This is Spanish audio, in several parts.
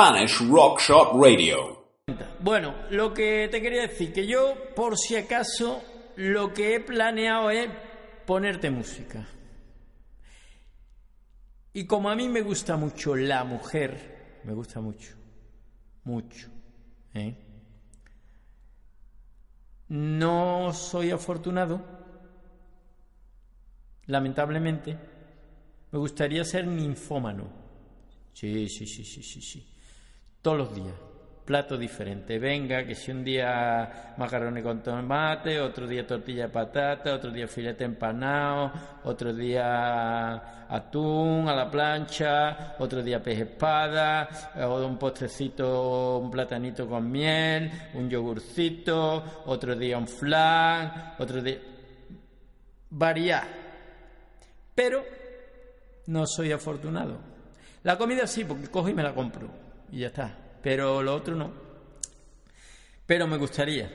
Spanish Rock Shop Radio. Bueno, lo que te quería decir, que yo, por si acaso, lo que he planeado es ponerte música. Y como a mí me gusta mucho la mujer, me gusta mucho, mucho, ¿eh? no soy afortunado, lamentablemente, me gustaría ser ninfómano. Sí, sí, sí, sí, sí, sí. Todos los días plato diferente. Venga, que si un día macarrones con tomate, otro día tortilla de patata, otro día filete empanado, otro día atún a la plancha, otro día pez espada, un postrecito, un platanito con miel, un yogurcito, otro día un flan, otro día... Variar. Pero no soy afortunado. La comida sí, porque cojo y me la compro. Y ya está pero lo otro no. Pero me gustaría.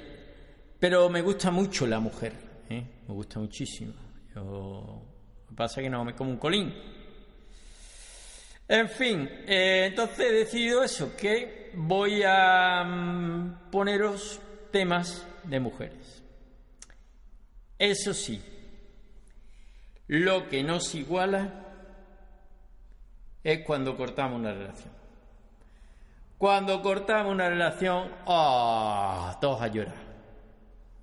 Pero me gusta mucho la mujer, ¿eh? me gusta muchísimo. Yo, lo que pasa es que no me como un colín. En fin, eh, entonces he decidido eso, que voy a mm, poneros temas de mujeres. Eso sí, lo que nos iguala es cuando cortamos una relación. Cuando cortamos una relación, ¡ah! todos a llorar.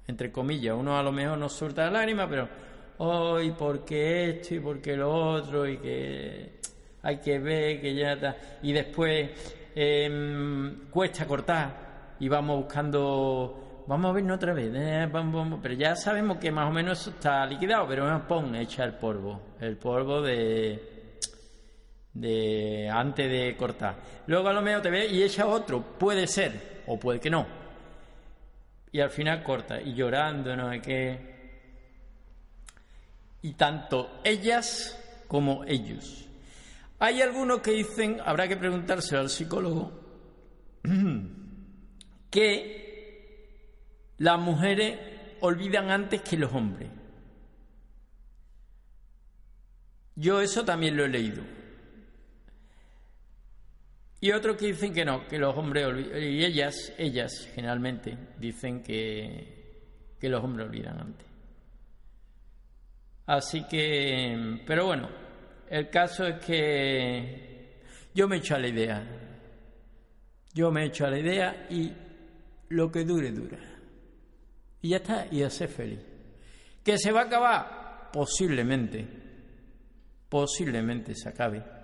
Entre comillas, uno a lo mejor no suelta la lágrima, pero hoy, porque esto y porque lo otro, y que hay que ver que ya está. Y después em, cuesta cortar y vamos buscando, vamos a vernos otra vez, eh, pero ya sabemos que más o menos eso está liquidado, pero pon, echa el polvo, el polvo de de antes de cortar. Luego a lo mejor te ve y echa otro, puede ser, o puede que no. Y al final corta, y llorando, no sé qué. Y tanto ellas como ellos. Hay algunos que dicen, habrá que preguntarse al psicólogo, que las mujeres olvidan antes que los hombres. Yo eso también lo he leído. Y otros que dicen que no, que los hombres y ellas, ellas generalmente dicen que, que los hombres olvidan antes. Así que, pero bueno, el caso es que yo me echo a la idea. Yo me echo a la idea y lo que dure, dura. Y ya está, y a ser feliz. ¿Que se va a acabar? Posiblemente. Posiblemente se acabe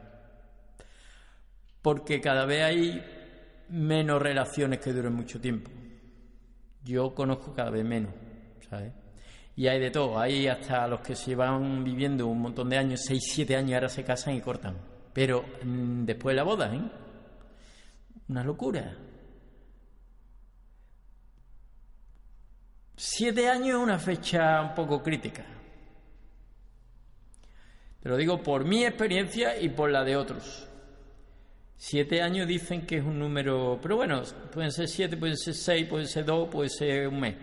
porque cada vez hay menos relaciones que duren mucho tiempo. Yo conozco cada vez menos, ¿sabes? Y hay de todo, hay hasta los que se van viviendo un montón de años, 6, 7 años, ahora se casan y cortan. Pero mm, después de la boda, ¿eh? Una locura. Siete años es una fecha un poco crítica. Te lo digo por mi experiencia y por la de otros. Siete años dicen que es un número, pero bueno, pueden ser siete, pueden ser seis, pueden ser dos, puede ser un mes.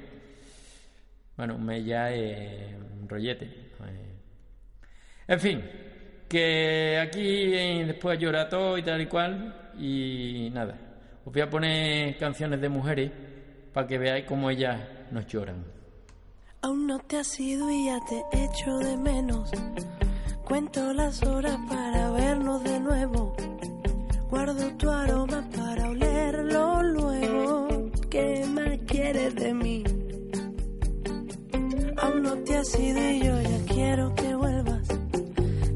Bueno, un mes ya es un rollete. En fin, que aquí después llora todo y tal y cual, y nada. Os voy a poner canciones de mujeres para que veáis cómo ellas nos lloran. Aún no te has ido y ya te echo de menos. Cuento las horas para Guardo tu aroma para olerlo luego. ¿Qué más quieres de mí? Aún no te has ido y yo ya quiero que vuelvas.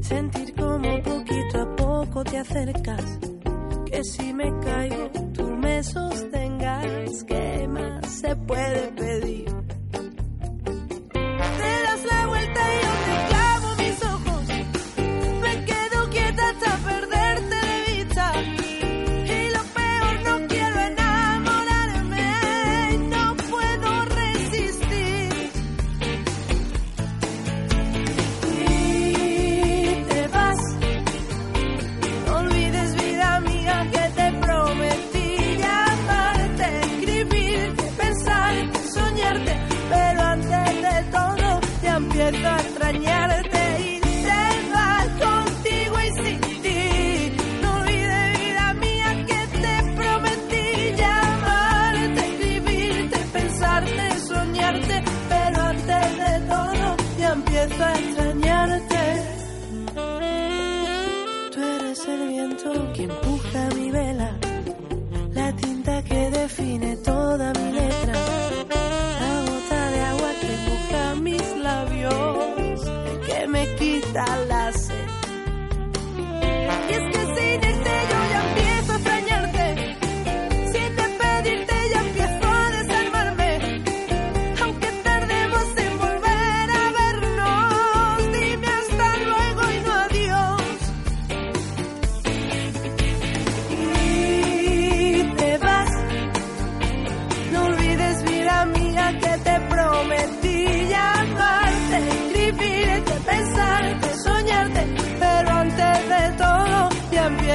Sentir como poquito a poco te acercas. Que si me caigo, tú me sostengas. ¿Qué más se puede pedir?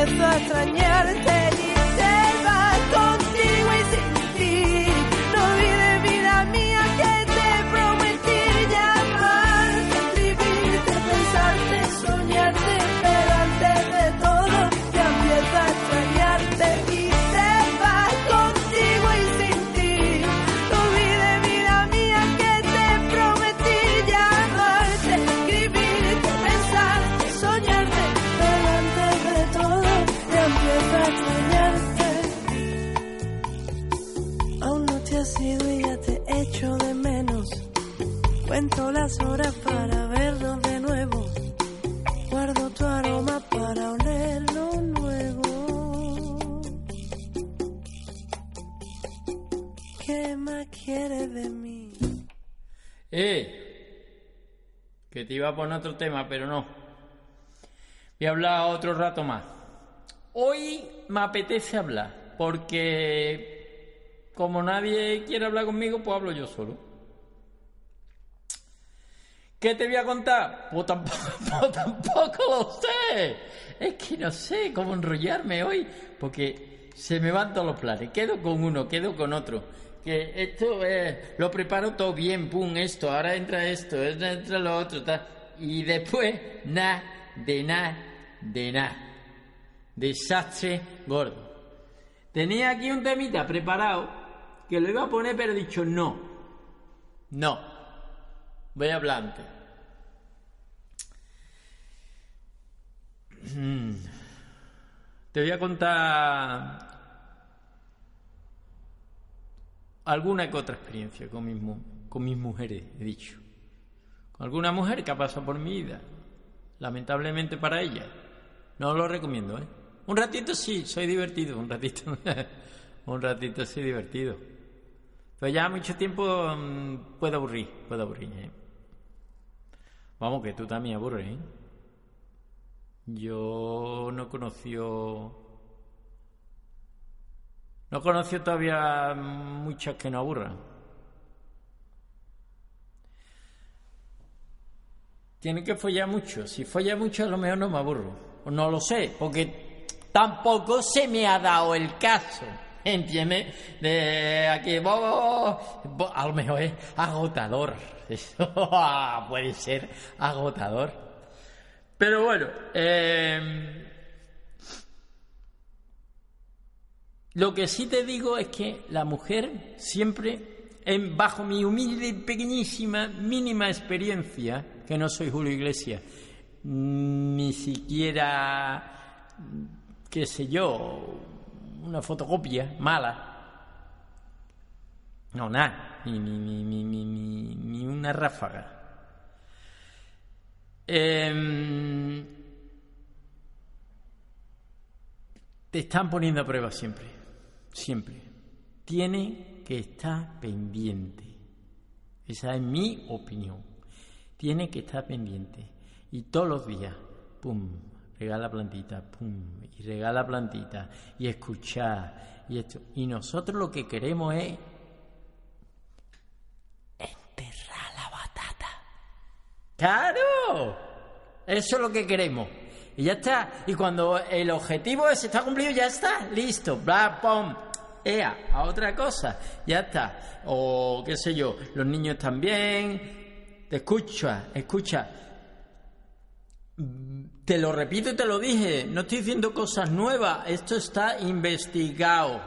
Empiezo a extrañarte Te iba a poner otro tema, pero no. Voy a hablar otro rato más. Hoy me apetece hablar, porque como nadie quiere hablar conmigo, pues hablo yo solo. ¿Qué te voy a contar? Pues tampoco, pues tampoco lo sé. Es que no sé cómo enrollarme hoy, porque se me van todos los planes. Quedo con uno, quedo con otro. Que esto eh, lo preparo todo bien, pum, esto, ahora entra esto, entra lo otro, tal. Y después, nada, de nada, de nada. Desastre gordo. Tenía aquí un temita preparado que lo iba a poner, pero he dicho no. No. Voy a hablar antes. Mm. Te voy a contar alguna que otra experiencia con mis, con mis mujeres, he dicho. Con alguna mujer que ha pasado por mi vida. Lamentablemente para ella. No lo recomiendo, ¿eh? Un ratito sí, soy divertido, un ratito. un ratito sí divertido. Pero ya mucho tiempo mm, puedo aburrir, puedo aburrir, ¿eh? Vamos, que tú también aburres, ¿eh? Yo no conoció. No conoció todavía muchas que no aburran. Tiene que follar mucho. Si folla mucho, a lo mejor no me aburro. No lo sé, porque tampoco se me ha dado el caso. ¿Entiendes? De aquí, bo- a lo mejor es agotador. Eso puede ser agotador. Pero bueno, eh, lo que sí te digo es que la mujer siempre, en, bajo mi humilde, pequeñísima, mínima experiencia, que no soy Julio Iglesias, ni siquiera, qué sé yo, una fotocopia mala, no, nada, ni, ni, ni, ni una ráfaga. Em, te están poniendo a prueba siempre, siempre. Tiene que estar pendiente. Esa es mi opinión. Tiene que estar pendiente. Y todos los días, pum, regala plantita, pum, y regala plantita, y escuchar, y esto. Y nosotros lo que queremos es enterrar la batata. ¡Claro! Eso es lo que queremos. Y ya está. Y cuando el objetivo ese está cumplido, ya está. Listo. Bla, pum. Ea, a otra cosa. Ya está. O qué sé yo, los niños también. Te escucha, escucha. Te lo repito y te lo dije. No estoy diciendo cosas nuevas. Esto está investigado.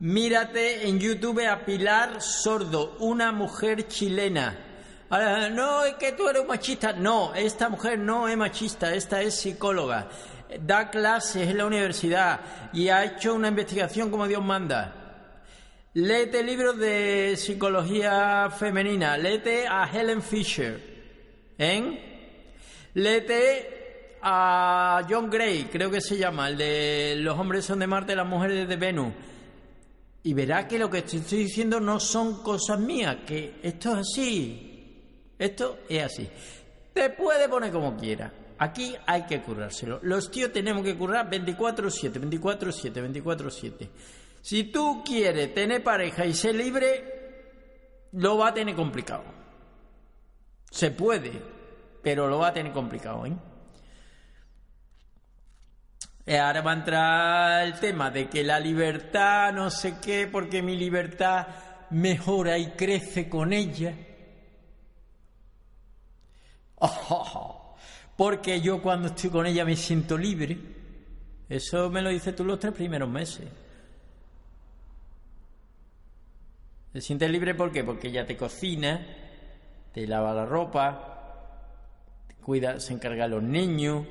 Mírate en YouTube a Pilar Sordo, una mujer chilena. Ahora, no, es que tú eres machista. No, esta mujer no es machista, esta es psicóloga. Da clases en la universidad y ha hecho una investigación como Dios manda. Léete libros de psicología femenina, léete a Helen Fisher, ¿eh? Léete a John Gray, creo que se llama, el de Los hombres son de Marte, las mujeres de Venus. Y verá que lo que estoy diciendo no son cosas mías, que esto es así. Esto es así. Te puede poner como quiera. Aquí hay que currárselo. Los tíos tenemos que currar 24-7, 24-7, 24-7. Si tú quieres tener pareja y ser libre, lo va a tener complicado. Se puede, pero lo va a tener complicado. ¿eh? Eh, Ahora va a entrar el tema de que la libertad, no sé qué, porque mi libertad mejora y crece con ella. Porque yo cuando estoy con ella me siento libre. Eso me lo dices tú los tres primeros meses. Te sientes libre ¿por qué? Porque ella te cocina, te lava la ropa, cuida, se encarga de los niños,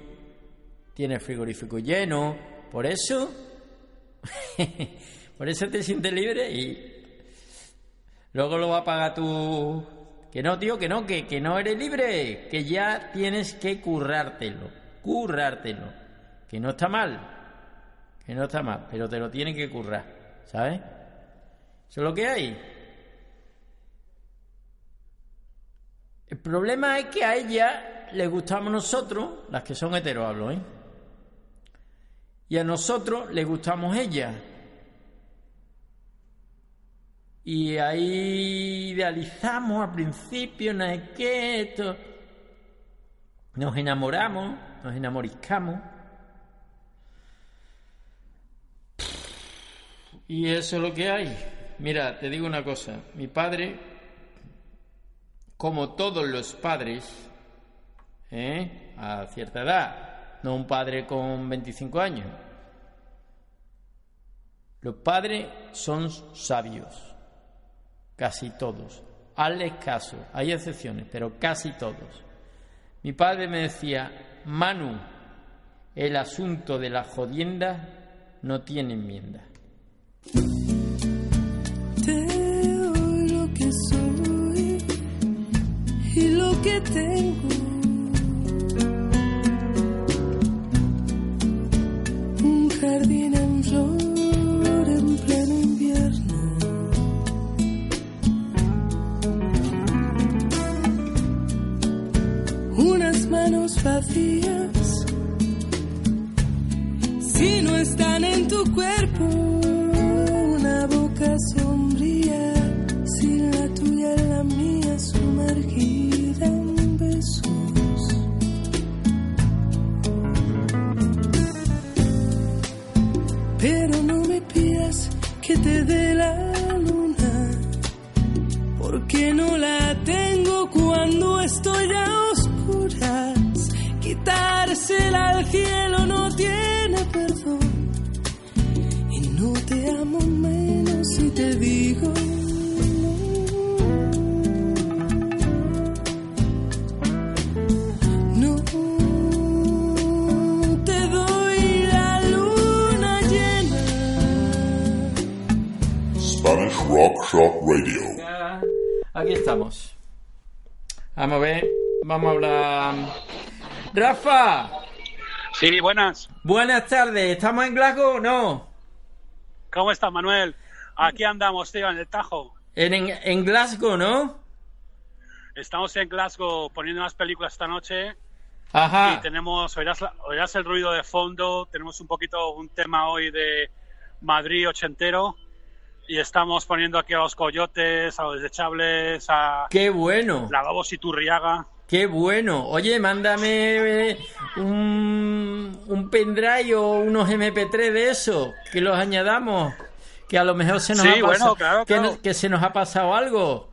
tiene el frigorífico lleno. Por eso, por eso te sientes libre y luego lo va a pagar tú. Que no, tío, que no, que, que no eres libre, que ya tienes que currártelo, currártelo. Que no está mal, que no está mal, pero te lo tienen que currar, ¿sabes? Eso es lo que hay. El problema es que a ella le gustamos nosotros, las que son heteros hablo, ¿eh? Y a nosotros le gustamos ella. Y ahí idealizamos al principio, no es que esto. Nos enamoramos, nos enamoriscamos. Y eso es lo que hay. Mira, te digo una cosa, mi padre, como todos los padres, ¿eh? a cierta edad, no un padre con 25 años, los padres son sabios, casi todos. Hazles caso, hay excepciones, pero casi todos. Mi padre me decía, Manu, el asunto de la jodienda no tiene enmienda. Te doy lo que soy y lo que tengo. Manos si no están en tu cuerpo. Una boca sombría, sin la tuya en la mía, sumergida en besos. Pero no me pidas que te dé la luna, porque no la tengo cuando estoy a oscuras. Quitársela al cielo no tiene perdón. Y no te amo menos si te digo. No, no te doy la luna llena. Spanish Rock Shop Radio. Aquí estamos. Vamos a ver, vamos a hablar. Rafa, Sí, buenas. buenas tardes. ¿Estamos en Glasgow o no? ¿Cómo estás, Manuel? Aquí andamos, tío, en el Tajo. En, en, en Glasgow, ¿no? Estamos en Glasgow poniendo unas películas esta noche y Ajá. tenemos, oirás, oirás el ruido de fondo, tenemos un poquito un tema hoy de Madrid ochentero y estamos poniendo aquí a los coyotes, a los desechables, a Qué bueno, la Gabos y Turriaga. Qué bueno. Oye, mándame eh, un, un pendrive o unos MP3 de eso, que los añadamos. Que a lo mejor se nos Sí, ha pasado. bueno, claro, que, claro. no- que se nos ha pasado algo.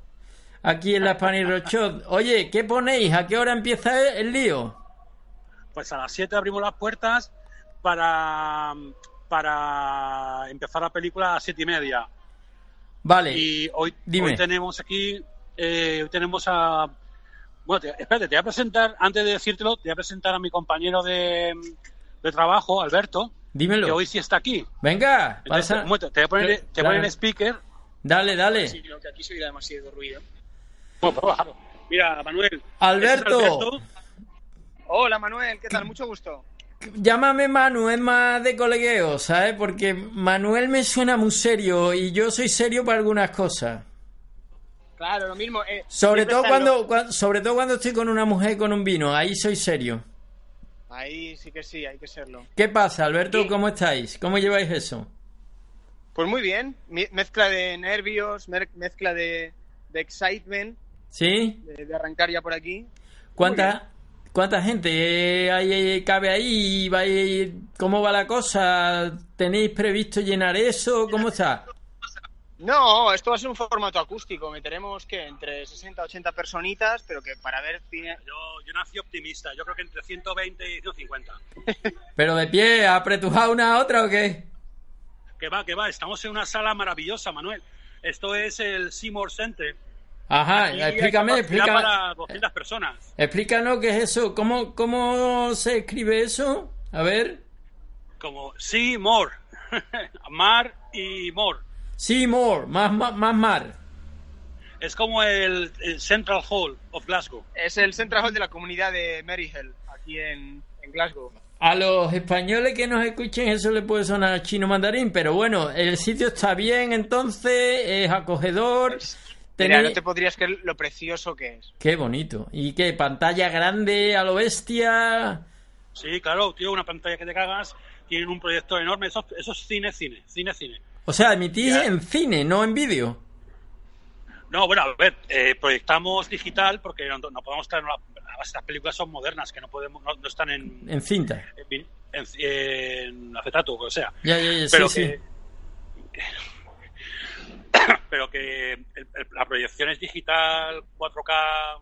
Aquí en la Spanish Rock Shop. Oye, ¿qué ponéis? ¿A qué hora empieza el lío? Pues a las 7 abrimos las puertas para, para empezar la película a las 7 y media. Vale. Y hoy, Dime. hoy tenemos aquí, eh, hoy tenemos a Bueno, te- espérate, te voy a presentar, antes de decírtelo, te voy a presentar a mi compañero de, de trabajo, Alberto, que Dímelo. hoy sí está aquí. Venga, Entonces, pasa. un momento, te voy a poner, Que- te voy a claro. poner en speaker. Dale, dale. Sí, creo que aquí se oirá demasiado ruido. Bueno, pues, claro. Mira, Manuel. Alberto. ese es Alberto. Hola Manuel, ¿qué tal? Mucho gusto. Llámame Manu, es más de colegueo, ¿sabes? Porque Manuel me suena muy serio y yo soy serio para algunas cosas. Claro, lo mismo. eh, Sobre todo cuando, sobre todo cuando estoy con una mujer con un vino, ahí soy serio. Ahí sí que sí, hay que serlo. ¿Qué pasa, Alberto? Sí. ¿Cómo estáis? ¿Cómo lleváis eso? Pues muy bien, mezcla de nervios, mezcla de, de excitement, ¿Sí? de, de arrancar ya por aquí. ¿Cuánta, cuánta gente hay, cabe ahí? ¿Vais- ¿Cómo va la cosa? ¿Tenéis previsto llenar eso? ¿Cómo está? No, esto va a ser un formato acústico. Meteremos que entre 60 80 personitas, pero que para ver cine. Yo, yo nací optimista. Yo creo que entre 120 y 150. ¿Pero de pie, apretujado una a otra o qué? Que va, que va. Estamos en una sala maravillosa, Manuel. Esto es el Seymour Center. Ajá, Aquí explícame, explícame. para 200 personas. Explícanos qué es eso. ¿Cómo, ¿Cómo se escribe eso? A ver. Como Seymour. Mar y More. Sí, more, más, más, más mar. Es como el, el Central Hall of Glasgow. Es el Central Hall de la comunidad de Maryhill, aquí en, en Glasgow. A los españoles que nos escuchen eso le puede sonar chino mandarín, pero bueno, el sitio está bien entonces, es acogedor. Mira, tenéis- no te podrías creer lo precioso que es. Qué bonito. ¿Y qué? ¿Pantalla grande a lo bestia? Sí, claro, tío, una pantalla que te cagas. Tienen un proyector enorme. Eso, eso es cine, cine, cine, cine. O sea, emitís Ya. en cine, no en vídeo. No, bueno, a ver, eh, proyectamos digital porque no, no podemos traer. Estas películas son modernas, que no podemos, no, no están en, En cinta. en, en- en acetato o sea. Ya, ya, ya, pero sí, que, sí. pero que el- el- la proyección es digital, 4K,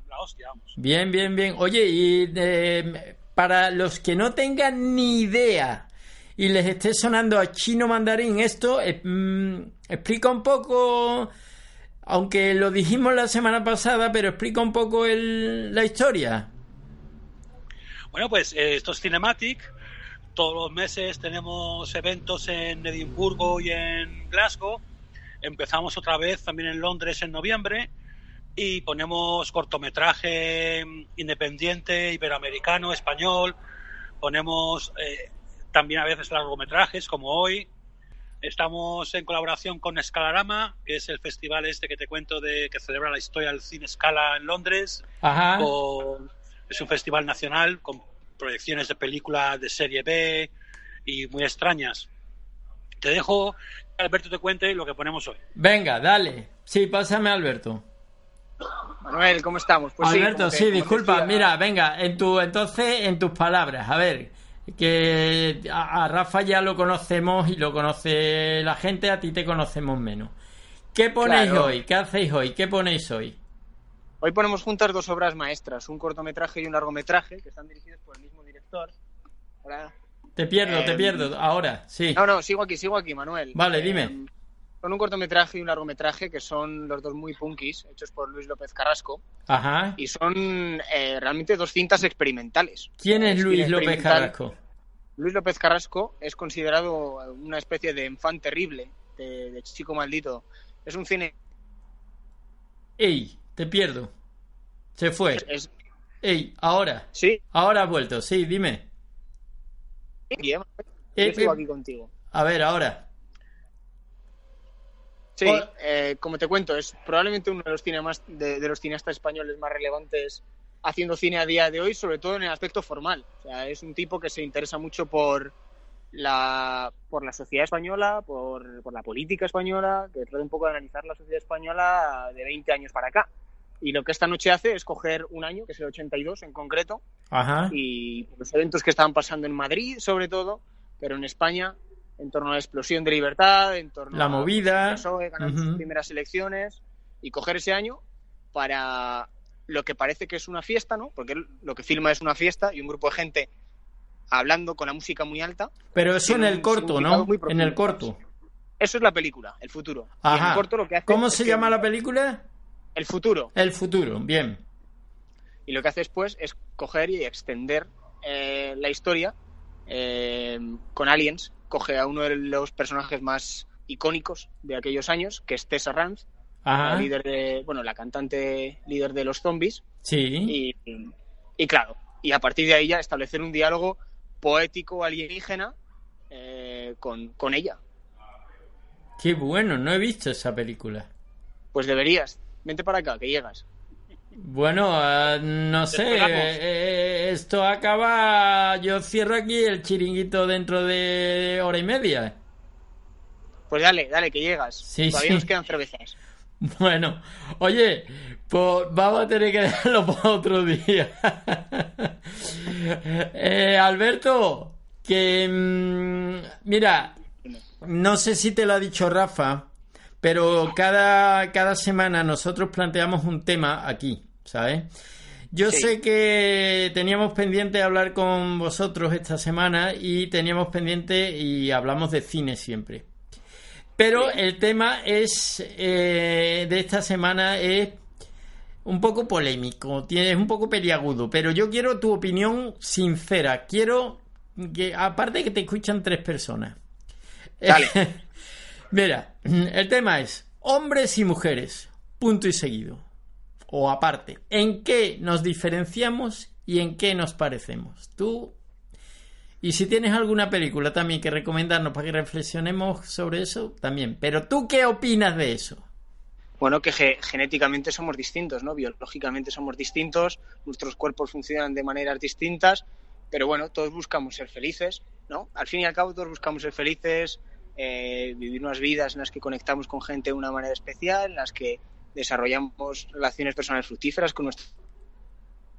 la hostia, vamos. Bien, bien, bien. Oye, y eh, para los que no tengan ni idea y les esté sonando a chino mandarín esto, eh, mm, explica un poco, aunque lo dijimos la semana pasada, pero explica un poco el- la historia. Bueno, pues eh, esto es Cinematic. Todos los meses tenemos eventos en Edimburgo y en Glasgow. Empezamos otra vez también en Londres en noviembre y ponemos cortometraje mm, independiente, iberoamericano, español. Ponemos eh, también a veces largometrajes como hoy. Estamos en colaboración con Escalarama, que es el festival este que te cuento de que celebra la historia del cine Scala en Londres Ajá. con- es un festival nacional con proyecciones de películas de serie B y muy extrañas. Te dejo que Alberto te cuente lo que ponemos hoy. Venga, dale. Sí, pásame a Alberto. Manuel, ¿cómo estamos? Pues Alberto, sí, disculpa. decía- Mira, venga, en tu, entonces, en tus palabras, a ver, que a, a Rafa ya lo conocemos y lo conoce la gente, a ti te conocemos menos. ¿Qué ponéis Claro. hoy? ¿Qué hacéis hoy? ¿Qué ponéis hoy? Hoy ponemos juntas dos obras maestras, un cortometraje y un largometraje, que están dirigidos por el mismo director. Hola. Te pierdo, te Eh, pierdo. Ahora, sí. No, no, sigo aquí, sigo aquí, Manuel. Vale, Eh, dime. Son un cortometraje y un largometraje que son los dos muy punkis, hechos por Luis López Carrasco, Ajá. y son eh, realmente dos cintas experimentales. ¿Quién es Luis López. Carrasco? Luis López Carrasco es considerado una especie de enfant terrible, de, de chico maldito. Es un cine... Ey, te pierdo. Se fue. Es, Ey, ahora. sí, Ahora ha vuelto. Sí, dime. Guillermo, Eh, eh, aquí contigo. A ver, ahora. Sí, Hola. eh, como te cuento, es probablemente uno de los, cine más- de, de los cineastas españoles más relevantes haciendo cine a día de hoy, sobre todo en el aspecto formal. O sea, es un tipo que se interesa mucho por la, por la sociedad española, por, por la política española, que trata un poco de analizar la sociedad española de 20 años para acá. Y lo que esta noche hace es coger un año, que es el 82 en concreto, Ajá. y los eventos que estaban pasando en Madrid, sobre todo, pero en España, en torno a la explosión de libertad, en torno La a movida. el PSOE ganando sus primeras elecciones y coger ese año para lo que parece que es una fiesta, ¿no? Porque lo que filma es una fiesta y un grupo de gente hablando con la música muy alta. Pero eso en el corto, ¿no? En el corto. Eso es la película, el futuro. Y en Ajá. el corto lo que hace ¿Cómo se llama la película? El futuro. El futuro. Bien. Y lo que hace después es coger y extender eh, la historia eh, con Aliens. Coge a uno de los personajes más icónicos de aquellos años, que es Tessa Ajá. la líder de, bueno, la cantante líder de los zombies. Sí. Y, y claro, y a partir de ahí ya establecer un diálogo poético alienígena eh, con, con ella. Qué bueno, no he visto esa película. Pues deberías. Vente para acá, que llegas. Bueno, ah, no sé, eh, eh, esto acaba, yo cierro aquí el chiringuito dentro de hora y media. Pues dale, dale, que llegas. Sí, Todavía sí. nos quedan cervezas. Bueno, oye, pues vamos a tener que dejarlo para otro día. Eh, Alberto, que mm, mira, no sé si te lo ha dicho Rafa, pero cada, cada semana nosotros planteamos un tema aquí, ¿sabes? Yo Sí. sé que teníamos pendiente hablar con vosotros esta semana y teníamos pendiente y hablamos de cine siempre. Pero el tema es eh, de esta semana es un poco polémico, es un poco peliagudo, pero yo quiero tu opinión sincera. Quiero que, aparte que te escuchan tres personas. Dale. Mira, el tema es hombres y mujeres, punto y seguido. O aparte, ¿en qué nos diferenciamos y en qué nos parecemos? Tú y si tienes alguna película también que recomendarnos para que reflexionemos sobre eso, también. Pero tú, ¿qué opinas de eso? Bueno, que ge- genéticamente somos distintos, ¿no? Biológicamente somos distintos, nuestros cuerpos funcionan de maneras distintas, pero bueno, todos buscamos ser felices, ¿no? Al fin y al cabo, todos buscamos ser felices, eh, vivir unas vidas en las que conectamos con gente de una manera especial, en las que desarrollamos relaciones personales fructíferas con nuestras,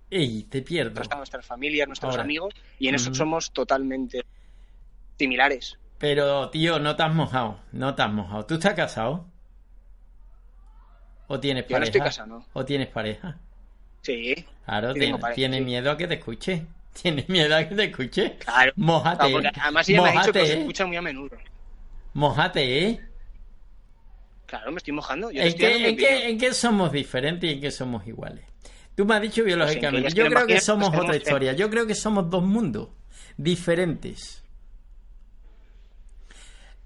¡Ey, te pierdo! nuestras familias, nuestros Ahora. amigos, y en eso somos totalmente similares. Pero, tío, no te has mojado. No te has mojado. ¿Tú estás casado? ¿O tienes Yo no pareja? estoy casado, ¿no? ¿O tienes pareja? Sí, Claro, Sí, tiene, tengo pareja, tiene sí. miedo a que te escuche. Tiene miedo a que te escuche. claro. Mójate. Además ella me ha dicho que Mójate, ¿eh? escucha muy a menudo. Mójate, ¿eh? Claro, me estoy mojando. Yo ¿En estoy qué, mi en, qué, opinión. en qué somos diferentes y en qué somos iguales? Tú me has dicho biológicamente. ellas Yo creo que somos pues otra historia. Yo creo que somos dos mundos diferentes.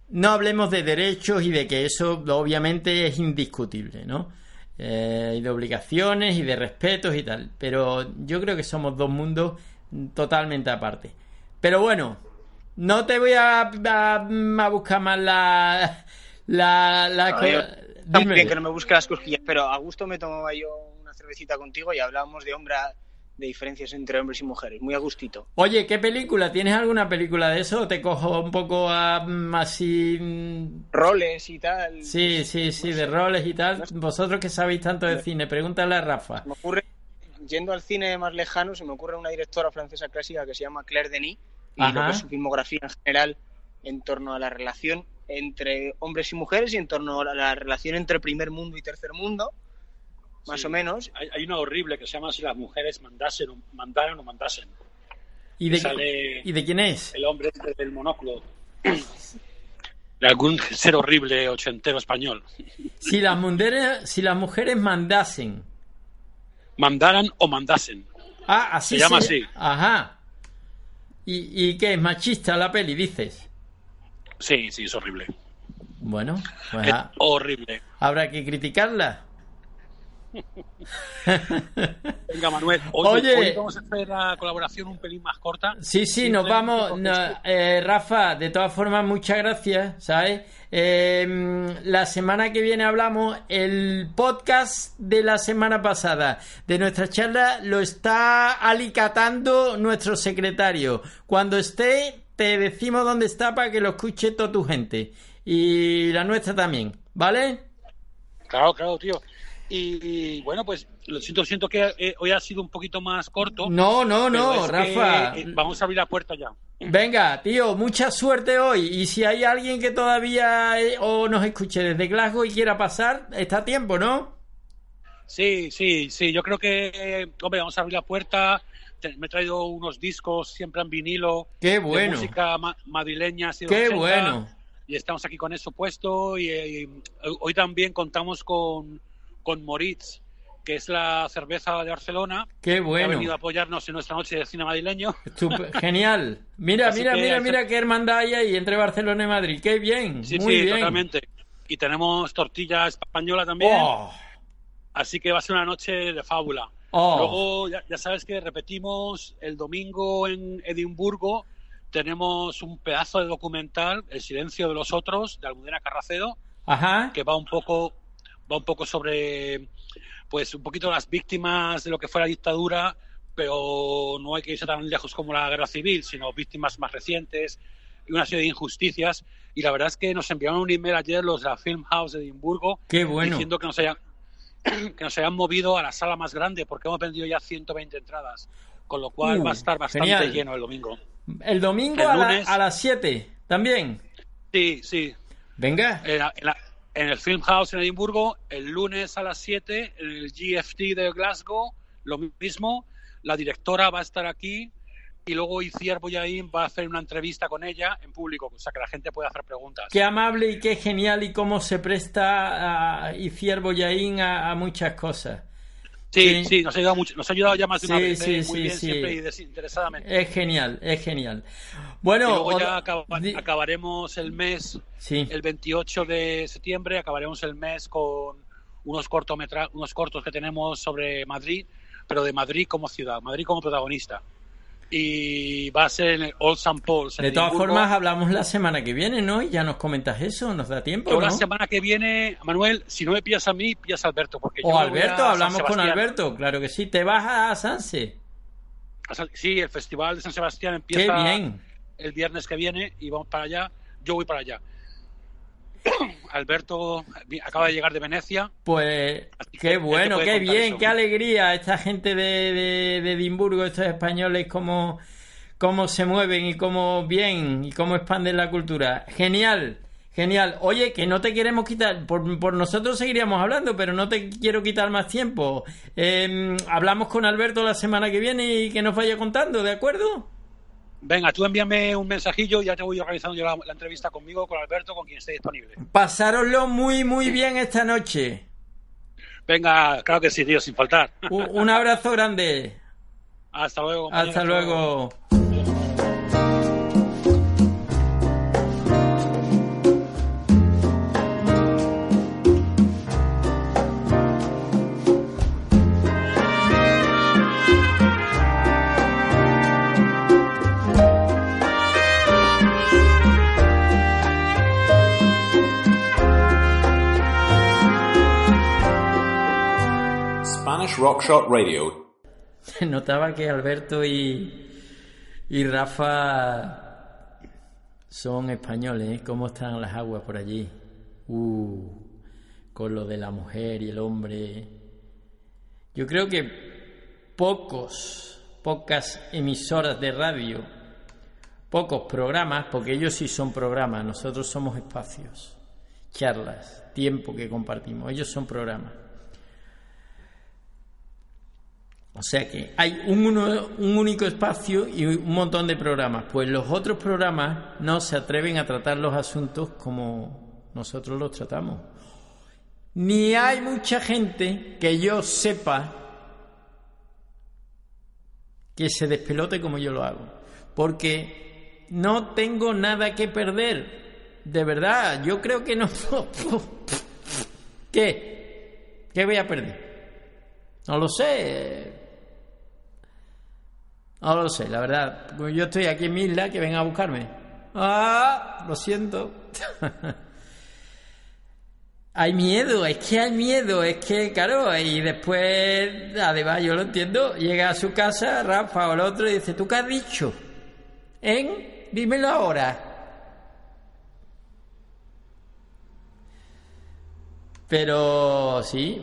No hablemos de derechos y de que eso obviamente es indiscutible, ¿no? Eh, y de obligaciones y de respetos y tal. Pero yo creo que somos dos mundos totalmente aparte. Pero bueno, no te voy a, a- a buscar más la... la, la No, yo- Dime. que no me busque las cosquillas, pero a gusto me tomaba yo una cervecita contigo y hablábamos de hombre de diferencias entre hombres y mujeres, muy a gustito. Oye, ¿qué película? ¿Tienes alguna película de eso? ¿O te cojo un poco a, mm, así... mm, Roles y tal. Sí, sí, sí, de roles y tal. Vosotros que sabéis tanto de cine, pregúntale a Rafa. Me ocurre, yendo al cine más lejano, se me ocurre una directora francesa clásica que se llama Claire Denis y Ajá. lo que es su filmografía en general en torno a la relación entre hombres y mujeres y en torno a la relación entre primer mundo y tercer mundo, más Sí. o menos. Hay, hay una horrible que se llama Si las mujeres mandasen o, mandaran o mandasen. ¿Y de, Sale- ¿Y de quién es? El hombre este del monóculo. De algún ser horrible ochentero español. Si las, mujeres, si las mujeres mandasen. Mandaran o mandasen. Ah, así Se llama así. Ajá. ¿Y, ¿Y qué es machista la peli, dices? Sí, sí, es horrible. Bueno, pues Es horrible. habrá que criticarla. Venga, Manuel. Oye. hoy vamos a hacer la colaboración un pelín más corta. Sí, sí, nos vamos. no, eh, Rafa, de todas formas, muchas gracias, ¿sabes? Eh, la semana que viene hablamos, el podcast de la semana pasada de nuestra charla lo está alicatando nuestro secretario. Cuando esté, te decimos dónde está para que lo escuche toda tu gente. Y la nuestra también, ¿vale? Claro, claro, tío. Y, y, bueno, pues lo siento, siento que eh, hoy ha sido un poquito más corto. No, no, no, que, Rafa. eh, vamos a abrir la puerta ya. Venga, tío, mucha suerte hoy. Y si hay alguien que todavía eh, o nos escuche desde Glasgow y quiera pasar, está a tiempo, ¿no? Sí, sí, sí. Yo creo que, hombre, vamos a abrir la puerta. Me he traído unos discos siempre en vinilo. Qué de bueno. música ma- madrileña. Qué 80, bueno. Y estamos aquí con eso puesto. Y, eh, hoy también contamos con, con Moritz, que es la cerveza de Barcelona. Qué que ha bueno. venido a apoyarnos en nuestra noche de cine madrileño. Genial. Mira, Así mira, que mira, mira qué hermandad hay ahí entre Barcelona y Madrid. Qué bien. Sí, Muy sí, bien. totalmente. Y tenemos tortilla española también. Oh, Así que va a ser una noche de fábula. oh. Luego, ya, ya sabes que repetimos el domingo en Edimburgo. Tenemos un pedazo de documental, El silencio de los otros, de Almudena Carracedo, Ajá. que va un poco, va un poco sobre, pues, un poquito las víctimas de lo que fue la dictadura, pero no hay que irse tan lejos como la guerra civil, sino víctimas más recientes y una serie de injusticias. Y la verdad es que nos enviaron un email ayer los de la Film House de Edimburgo Qué bueno. diciendo que nos hayan que nos hayan movido a la sala más grande porque hemos vendido ya 120 entradas, con lo cual Uh, va a estar bastante genial. lleno el domingo. El domingo El a, la- lunes- a las 7 también. Sí, sí. Venga. En, la- en la- en el Film House en Edimburgo, el lunes a las 7, en el GFT de Glasgow, lo mismo. La directora va a estar aquí y luego Iciar Boyain va a hacer una entrevista con ella en público, o sea que la gente puede hacer preguntas. Qué amable y qué genial y cómo se presta a Iciar a muchas cosas. Sí, sí. sí, nos ha ayudado mucho, nos ha ayudado ya más de una vez, sí, ¿eh? muy bien siempre y desinteresadamente. Es genial, es genial. y Bueno, luego o- ya acaba- di- acabaremos el mes sí. el 28 de septiembre acabaremos el mes con unos cortometra unos cortos que tenemos sobre Madrid, pero de Madrid como ciudad, Madrid como protagonista. Y va a ser en el Old St. Paul's. en De todas formas, hablamos la semana que viene, ¿no? Y ya nos comentas eso, nos da tiempo, Yo ¿no? la semana que viene, Manuel, si no me pillas a mí, pillas a Alberto. Porque yo O voy Alberto, hablamos con. Alberto, claro que sí. ¿Te vas a Sanse? A San- Sí, el Festival de San Sebastián empieza bien. el viernes que viene y vamos para allá. Yo voy para allá. Alberto acaba de llegar de Venecia. Pues qué bueno, qué bien, eso. qué alegría esta gente de, de, de Edimburgo, estos españoles, cómo, cómo se mueven y cómo bien y cómo expanden la cultura. Genial, genial. Oye, que no te queremos quitar, por, por nosotros seguiríamos hablando, pero no te quiero quitar más tiempo. Eh, hablamos con Alberto la semana que viene y que nos vaya contando, ¿de acuerdo? Venga, tú envíame un mensajillo y ya te voy organizando yo la, la entrevista conmigo, con Alberto, con quien esté disponible. Pasároslo muy, muy bien esta noche. Venga, claro que sí, tío, sin faltar. Un, un abrazo grande. Hasta luego. Hasta luego. Spanish Rockshot Radio. Notaba que Alberto y, y Rafa son españoles, ¿eh? ¿Cómo están las aguas por allí? Uh, con lo de la mujer y el hombre. Yo creo que pocos, pocas emisoras de radio, pocos programas, porque ellos sí son programas, nosotros somos espacios, charlas, tiempo que compartimos, ellos son programas. O sea que hay un, uno- un único espacio y un montón de programas. Pues los otros programas no se atreven a tratar los asuntos como nosotros los tratamos. Ni hay mucha gente que yo sepa que se despelote como yo lo hago. Porque no tengo nada que perder. De verdad, yo creo que no. ¿Qué? ¿Qué voy a perder? No lo sé. No lo sé, la verdad. Yo estoy aquí en mi isla, que venga a buscarme. Ah, lo siento. hay miedo, es que hay miedo, es que, claro, y después, además, yo lo entiendo, llega a su casa, Rafa o el otro, y dice, ¿tú qué has dicho? ¿En? Dímelo ahora. Pero sí,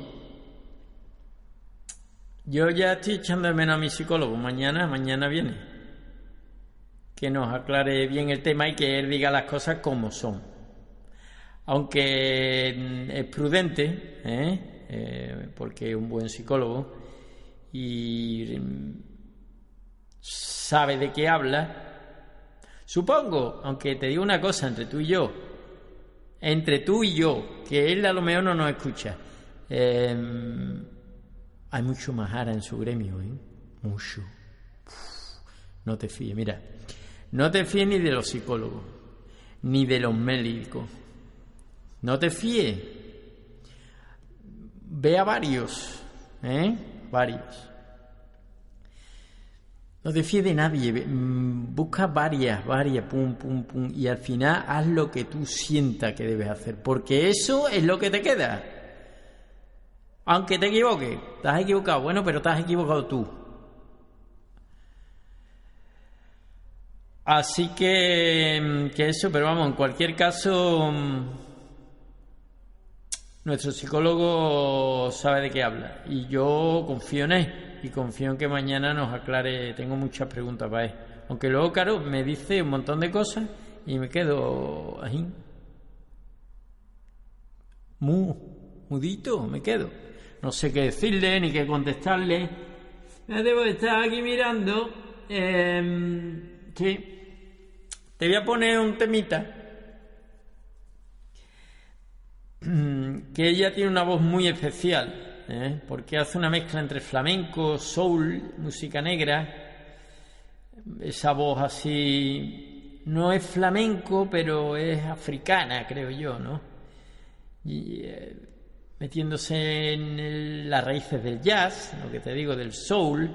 yo ya estoy echando de menos a mi psicólogo. Mañana, mañana viene. Que nos aclare bien el tema y que él diga las cosas como son. Aunque mm, es prudente, ¿eh? Eh, porque es un buen psicólogo y mm, sabe de qué habla. Supongo, aunque te digo una cosa entre tú y yo, entre tú y yo, que él a lo mejor no nos escucha. Eh, hay mucho majara en su gremio, ¿eh? Mucho. no te fíes, mira. No te fíes ni de los psicólogos, ni de los médicos. No te fíes. Ve a varios, ¿eh? Varios. No te fíes de nadie, mm, busca varias, varias, pum, pum, pum, y al final haz lo que tú sientas que debes hacer, porque eso es lo que te queda. Aunque te equivoques, has equivocado, bueno, pero has equivocado tú. Así que, mm, que eso, pero vamos, en cualquier caso, mm, nuestro psicólogo sabe de qué habla y yo confío en él y confío en que mañana nos aclare. Tengo muchas preguntas para él. Aunque luego, claro, me dice un montón de cosas y me quedo ahí. Mu, mudito, me quedo. No sé qué decirle ni qué contestarle. Me debo de estar aquí mirando. Eh, sí. Te voy a poner un temita. Que ella tiene una voz muy especial ¿eh? porque hace una mezcla entre flamenco, soul, música negra. Esa voz así no es flamenco, pero es africana, creo yo, ¿no? Y, eh, metiéndose en las raíces del jazz, lo que te digo, del soul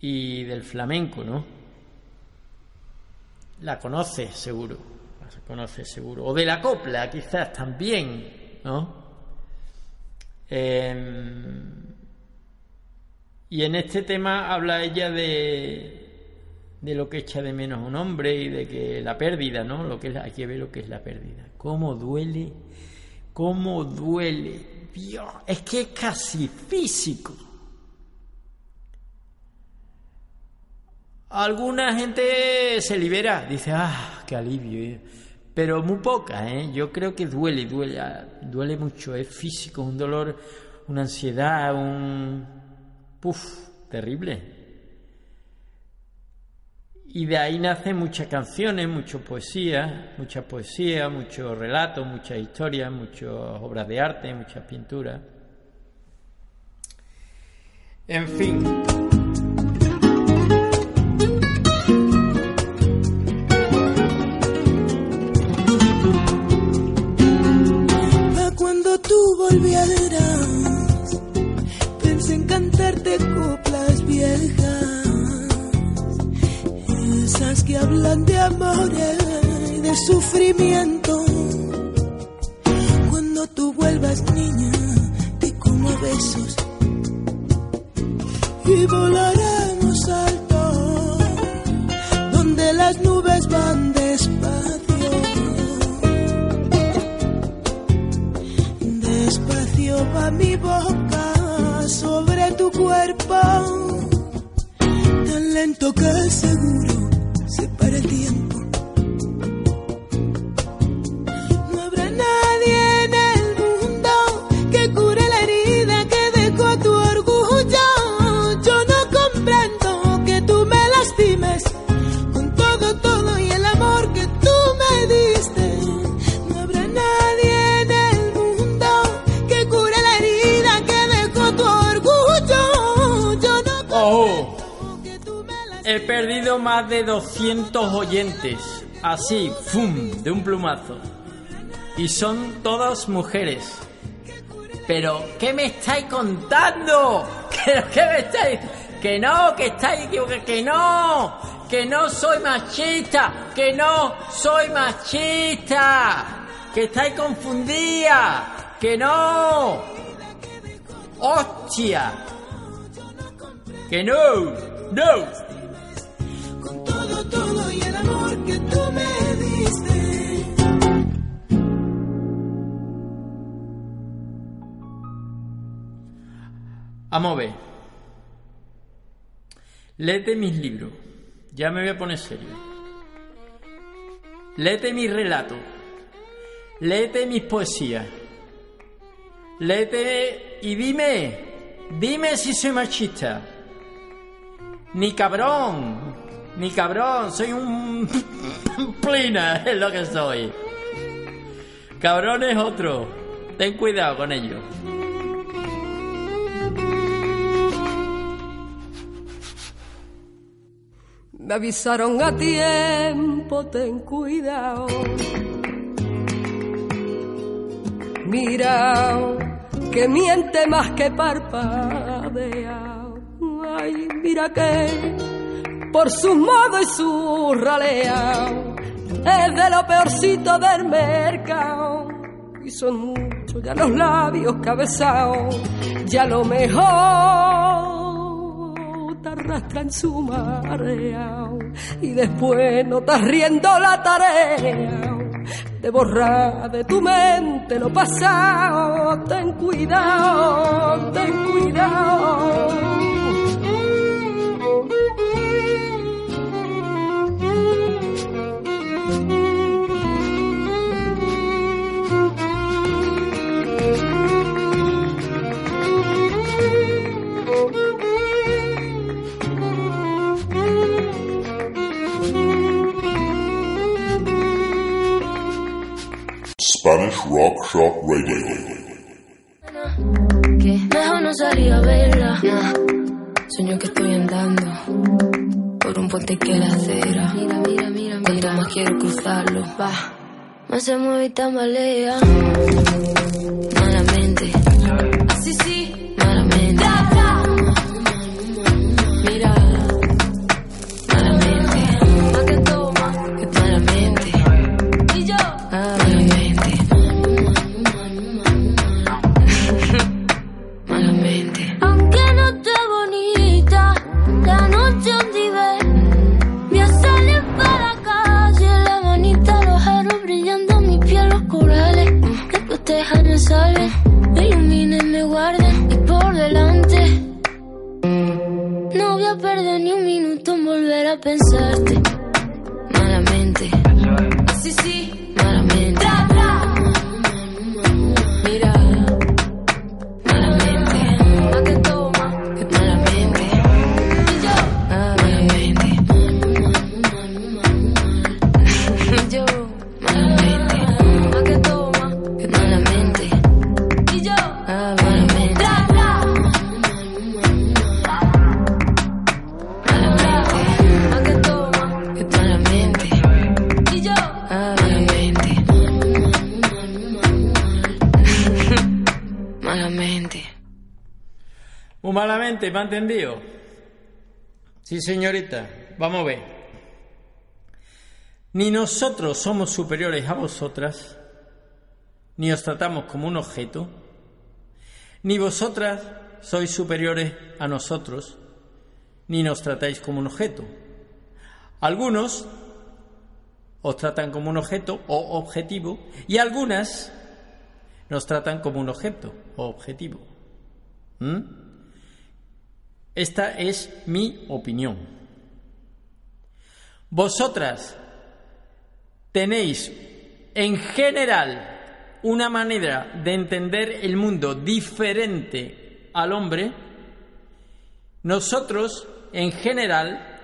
y del flamenco, ¿no? La conoces seguro, la conoces seguro. O de la copla, quizás también, ¿no? Em, y en este tema habla ella de, de lo que echa de menos un hombre y de que la pérdida, ¿no? Lo que es, hay que ver lo que es la pérdida. ¿Cómo duele? ¿Cómo duele? Dios, es que es casi físico. Alguna gente se libera, dice, ah, qué alivio pero muy poca, ¿eh? Yo creo que duele, duele, duele mucho, es físico, un dolor, una ansiedad, un... Puf, terrible. Y de ahí nacen muchas canciones, mucha poesía, mucha poesía, muchos relatos, muchas historias, muchas obras de arte, muchas pinturas. En fin. tú volvieras, esas que hablan de amor y de sufrimiento. Cuando tú vuelvas, niña, te como besos y volaremos alto, donde las nubes van despacio va mi boca sobre tu cuerpo, tan lento que seguro se para el. De 200 oyentes, así, ¡fum!, de un plumazo. Y son todas mujeres. Pero, ¿qué me estáis contando? ¿Qué, qué me estáis? Que no, que estáis equivocados, que no, que no soy machista, que no soy machista, que estáis confundida, que no. ¡Hostia! Que no, no Amove, léete mis libros, ya me voy a poner serio. Léete mis relatos, léete mis poesías, léete y dime, dime si soy machista. Ni cabrón, ni cabrón, soy un plina, es lo que soy. Cabrón es otro. Ten cuidado con ello. Me avisaron a tiempo, ten cuidado. Mira, que miente más que parpadea. Ay, mira que por su modo y su ralea es de lo peorcito del mercado. Y son muchos ya los labios cabezados, ya lo mejor arrastra en su marea y después no estás riendo la tarea de borrar de tu mente lo pasado. Ten cuidado, ten cuidado. Rock Shop Radio. Que mejor no salir a verla. Sueño que estoy andando por un puente que la acera. Mira, mira, mira, Cuanto más quiero cruzarlo, va. Más se mueve y tambalea. Malamente. Así sí. Entendido? Sí, señorita. Vamos a ver. Ni nosotros somos superiores a vosotras, ni os tratamos como un objeto, ni vosotras sois superiores a nosotros, ni nos tratáis como un objeto. Algunos os tratan como un objeto o objetivo, y algunas nos tratan como un objeto o objetivo. ¿Mm? Esta es mi opinión. Vosotras tenéis en general una manera de entender el mundo diferente al hombre. Nosotros en general,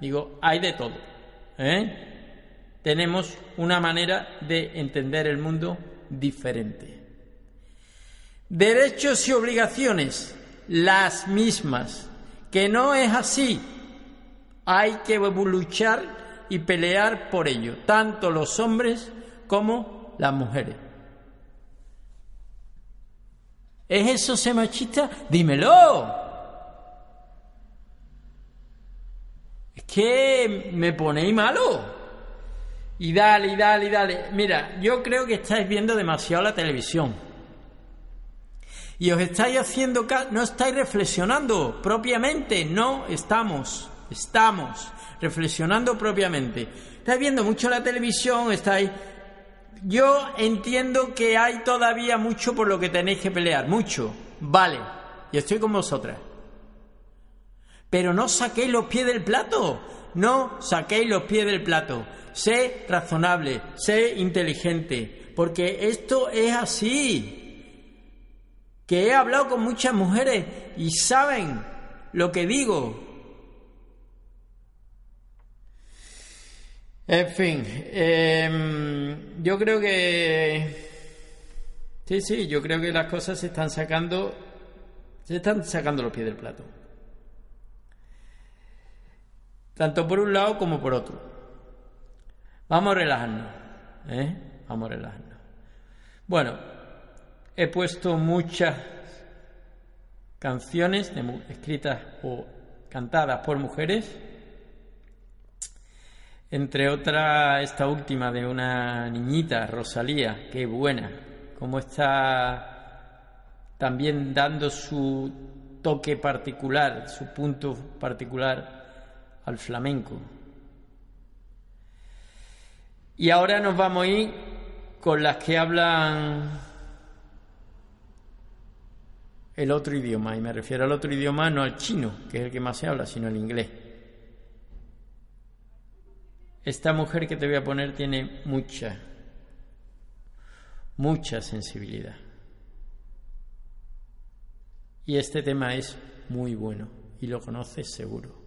digo, hay de todo. ¿eh? Tenemos una manera de entender el mundo diferente. Derechos y obligaciones, las mismas. Que no es así. Hay que luchar y pelear por ello, tanto los hombres como las mujeres. ¿Es eso ser machista? Dímelo. Es que me ponéis malo. Y dale, y dale, y dale. Mira, yo creo que estáis viendo demasiado la televisión. Y os estáis haciendo no estáis reflexionando propiamente, no estamos, estamos reflexionando propiamente. Estáis viendo mucho la televisión, estáis yo entiendo que hay todavía mucho por lo que tenéis que pelear, mucho. Vale, y estoy con vosotras. Pero no saquéis los pies del plato, no saquéis los pies del plato. Sé razonable, sé inteligente, porque esto es así que he hablado con muchas mujeres y saben lo que digo. En fin, em, yo creo que... Sí, sí, yo creo que las cosas se están sacando... Se están sacando los pies del plato. Tanto por un lado como por otro. Vamos a relajarnos. ¿eh? Vamos a relajarnos. Bueno, he puesto muchas canciones escritas o cantadas por mujeres, entre otras esta última de una niñita, Rosalía, qué buena, cómo está también dando su toque particular, su punto particular al flamenco. Y ahora nos vamos a ir con las que hablan el otro idioma, y me refiero al otro idioma no al chino, que es el que más se habla, sino al inglés. Esta mujer que te voy a poner tiene mucha, mucha sensibilidad. Y este tema es muy bueno y lo conoces seguro.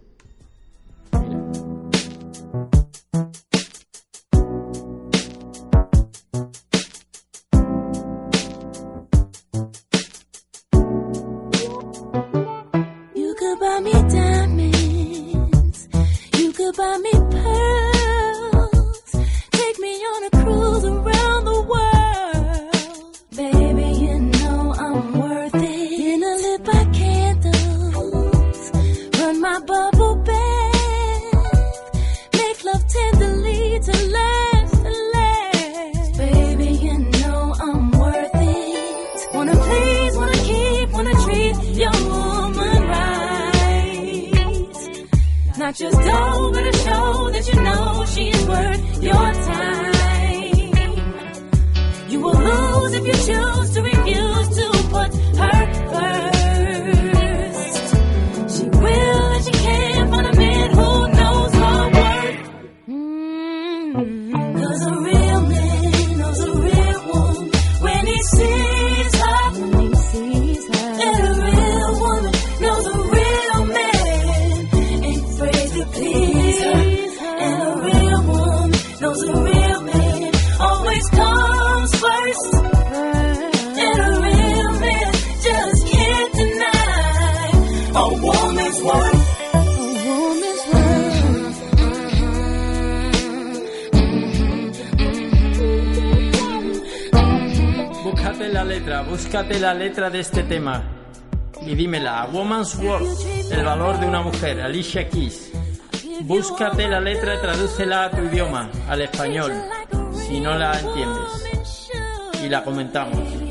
tema y dímela. Woman's Worth, el valor de una mujer, Alicia Keys. Búscate la letra y tradúcela a tu idioma, al español, si no la entiendes. Y la comentamos.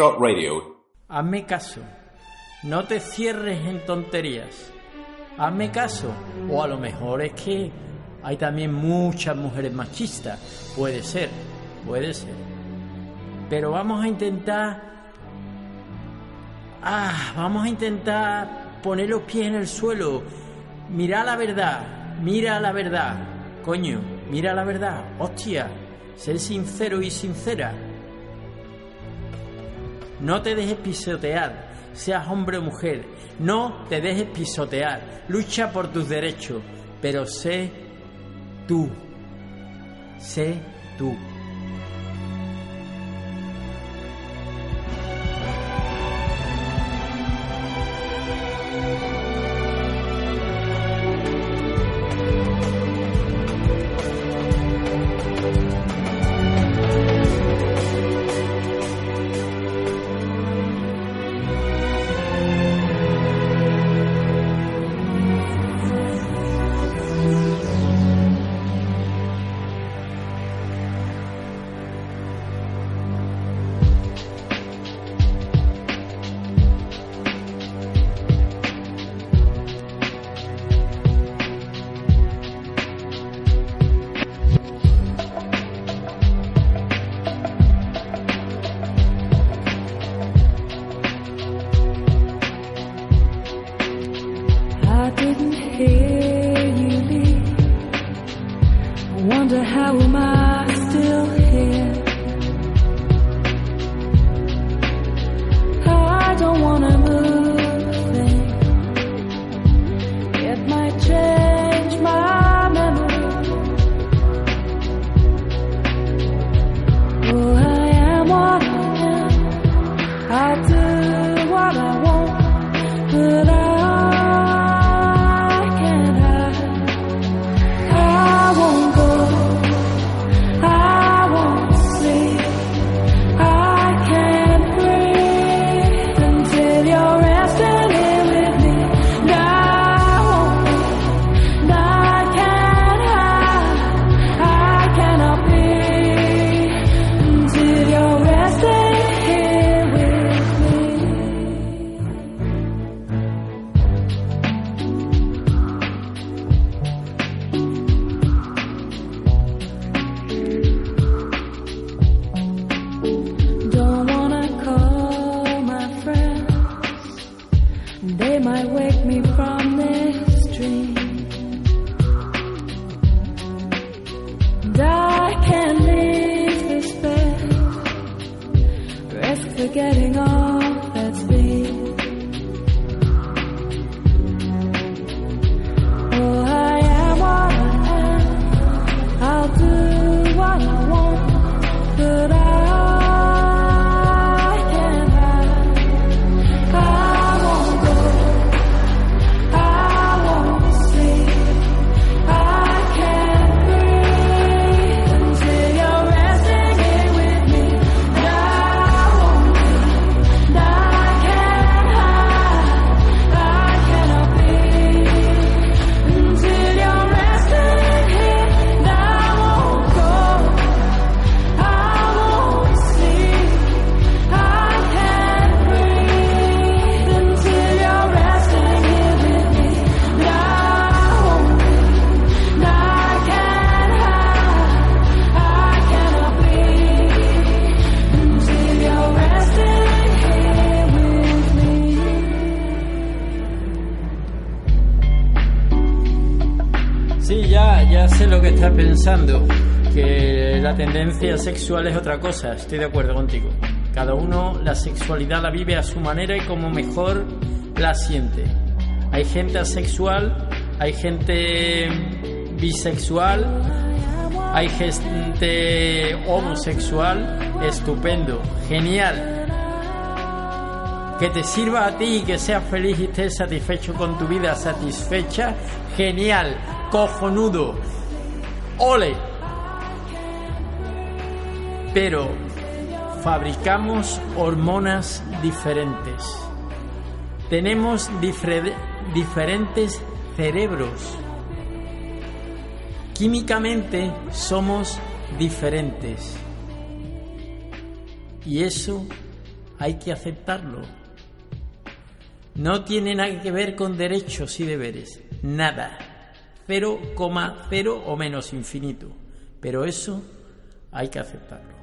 Shot Hazme caso. No te cierres en tonterías. Hazme caso. O a lo mejor es que hay también muchas mujeres machistas. Puede ser, puede ser. Pero vamos a intentar... Ah, vamos a intentar poner los pies en el suelo. Mira la verdad. Mira la verdad. Coño, mira la verdad. Hostia. Ser sincero y sincera. No te dejes pisotear, seas hombre o mujer. No te dejes pisotear. Lucha por tus derechos, pero sé tú. Sé tú. getting on. Pensando. Que la tendencia sexual es otra cosa. Estoy de acuerdo contigo. Cada uno la sexualidad la vive a su manera y como mejor la siente. Hay gente asexual, hay gente bisexual, hay gente homosexual. Estupendo, genial. Que te sirva a ti y que seas feliz y estés satisfecho con tu vida, satisfecha, genial, cojonudo, ¡Ole! Pero fabricamos hormonas diferentes. Tenemos diferentes cerebros. Químicamente somos diferentes. Y eso hay que aceptarlo. No tiene nada que ver con derechos y deberes. Nada. 0,0 o menos infinito. Pero eso hay que aceptarlo.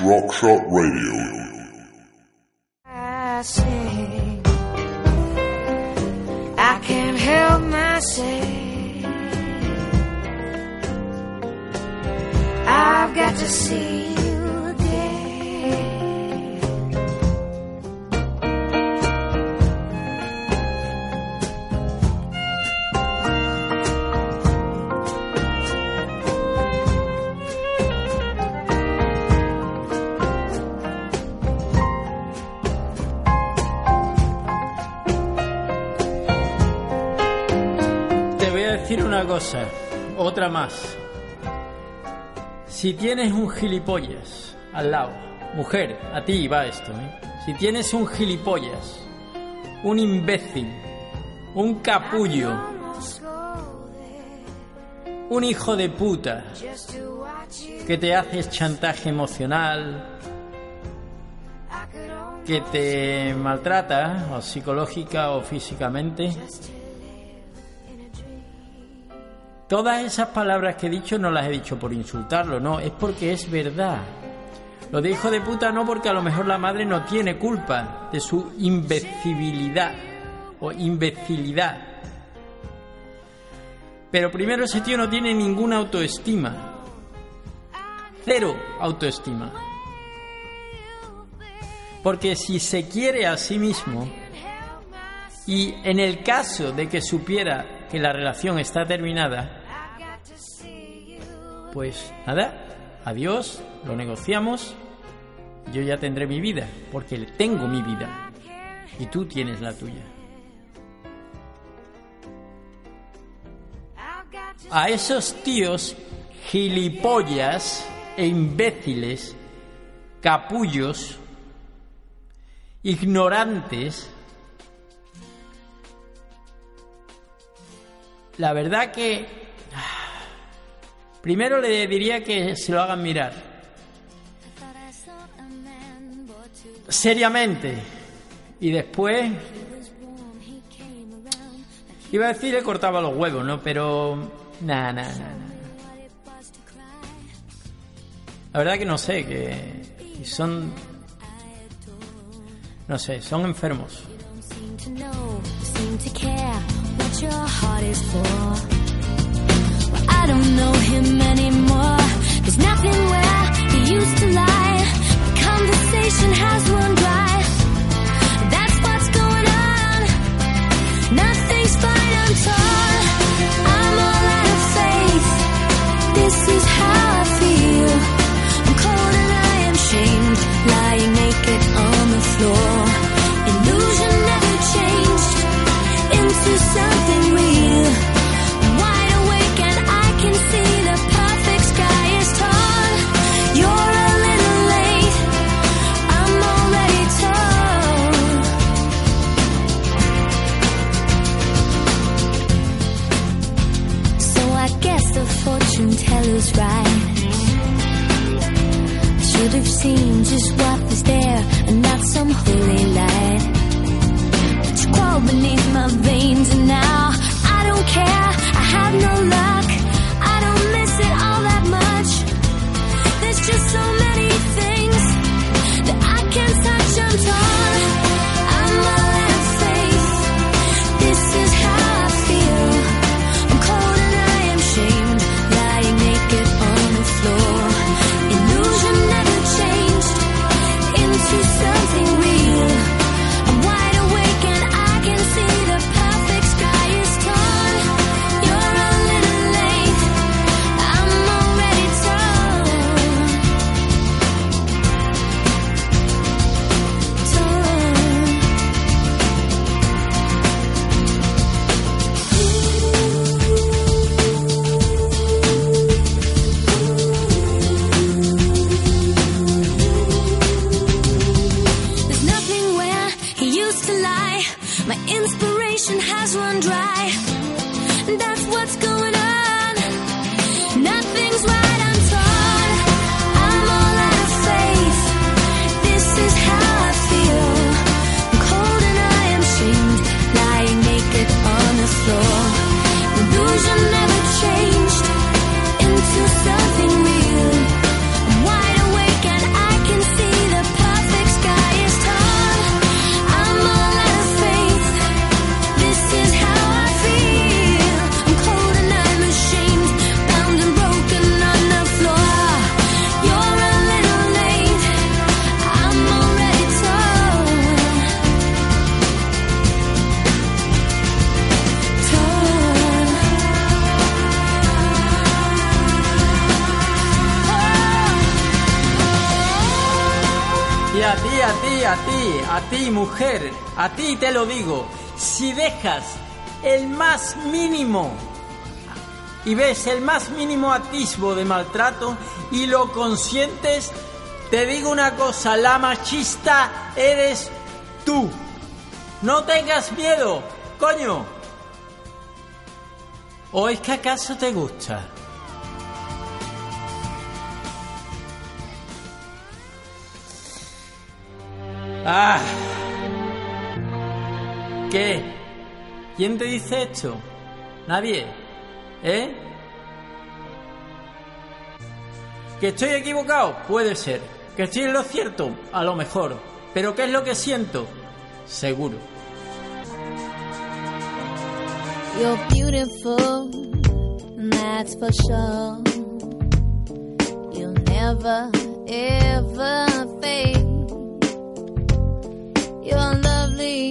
Rock Shot Radio. Si tienes un gilipollas al lado, mujer, a ti va esto, ¿eh? Si tienes un gilipollas, un imbécil, un capullo, un hijo de puta, que te haces chantaje emocional, que te maltrata, o psicológica o físicamente, Todas esas palabras que he dicho no las he dicho por insultarlo, no, es porque es verdad. Lo de hijo de puta no porque a lo mejor la madre no tiene culpa de su imbecilidad o imbecilidad. Pero primero ese tío no tiene ninguna autoestima. Cero autoestima. Porque si se quiere a sí mismo y en el caso de que supiera que la relación está terminada, pues nada, adiós, lo negociamos, yo ya tendré mi vida, porque tengo mi vida y tú tienes la tuya. A esos tíos gilipollas e imbéciles, capullos, ignorantes, la verdad que primero le diría que se lo hagan mirar seriamente y después iba a decir le cortaba los huevos, ¿no? Pero nada, nada, nada. La verdad que no sé, que son no sé, son enfermos. I don't know him anymore. There's nothing where he used to lie. The conversation has run dry. Mujer, a ti te lo digo, si dejas el más mínimo y ves el más mínimo atisbo de maltrato y lo consientes, te digo una cosa, la machista eres tú. No tengas miedo, coño. ¿O es que acaso te gusta? Ah. ¿Qué? ¿Quién te dice esto? Nadie. ¿Eh? ¿Que estoy equivocado? Puede ser. ¿Que estoy en lo cierto? A lo mejor. ¿Pero qué es lo que siento? Seguro. You're beautiful, that's for sure. You'll never, ever fade. You're lovely,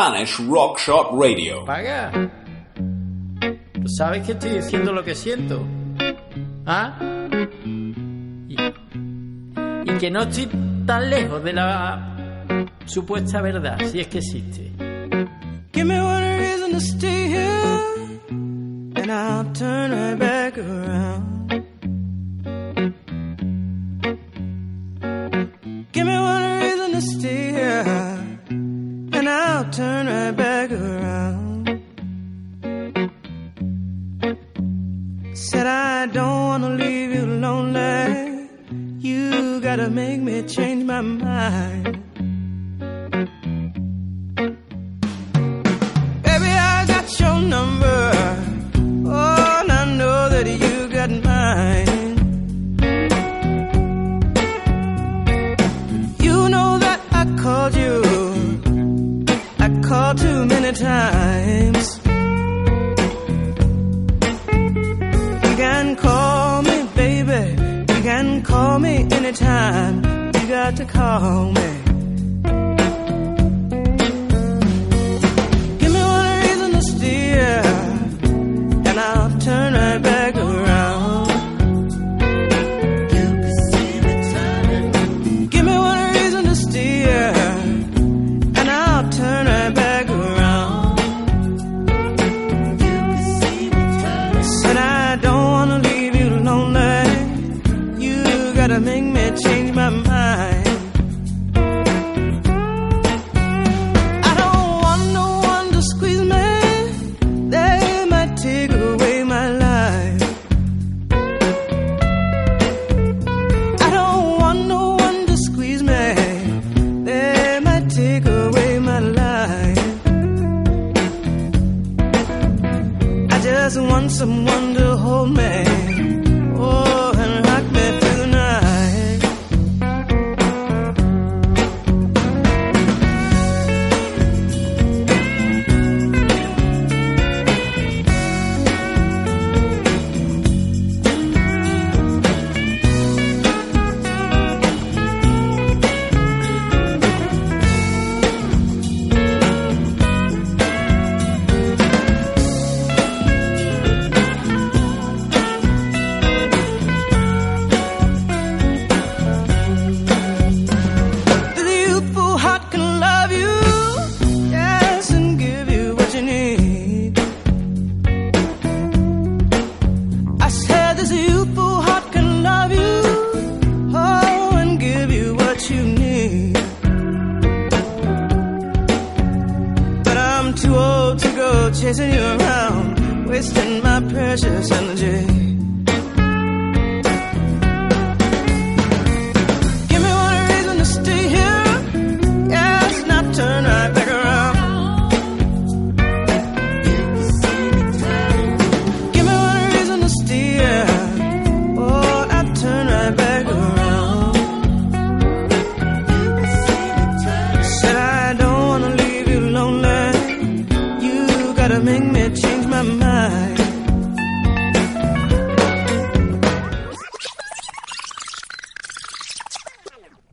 Spanish Rock Shop Radio. Paga. ¿Tú sabes que estoy diciendo lo que siento? ¿Ah? Y, y que no estoy tan lejos de la supuesta verdad, si es que existe. Give me one reason to stay here, and I'll turn right back around. try to make me change my mind. to call me.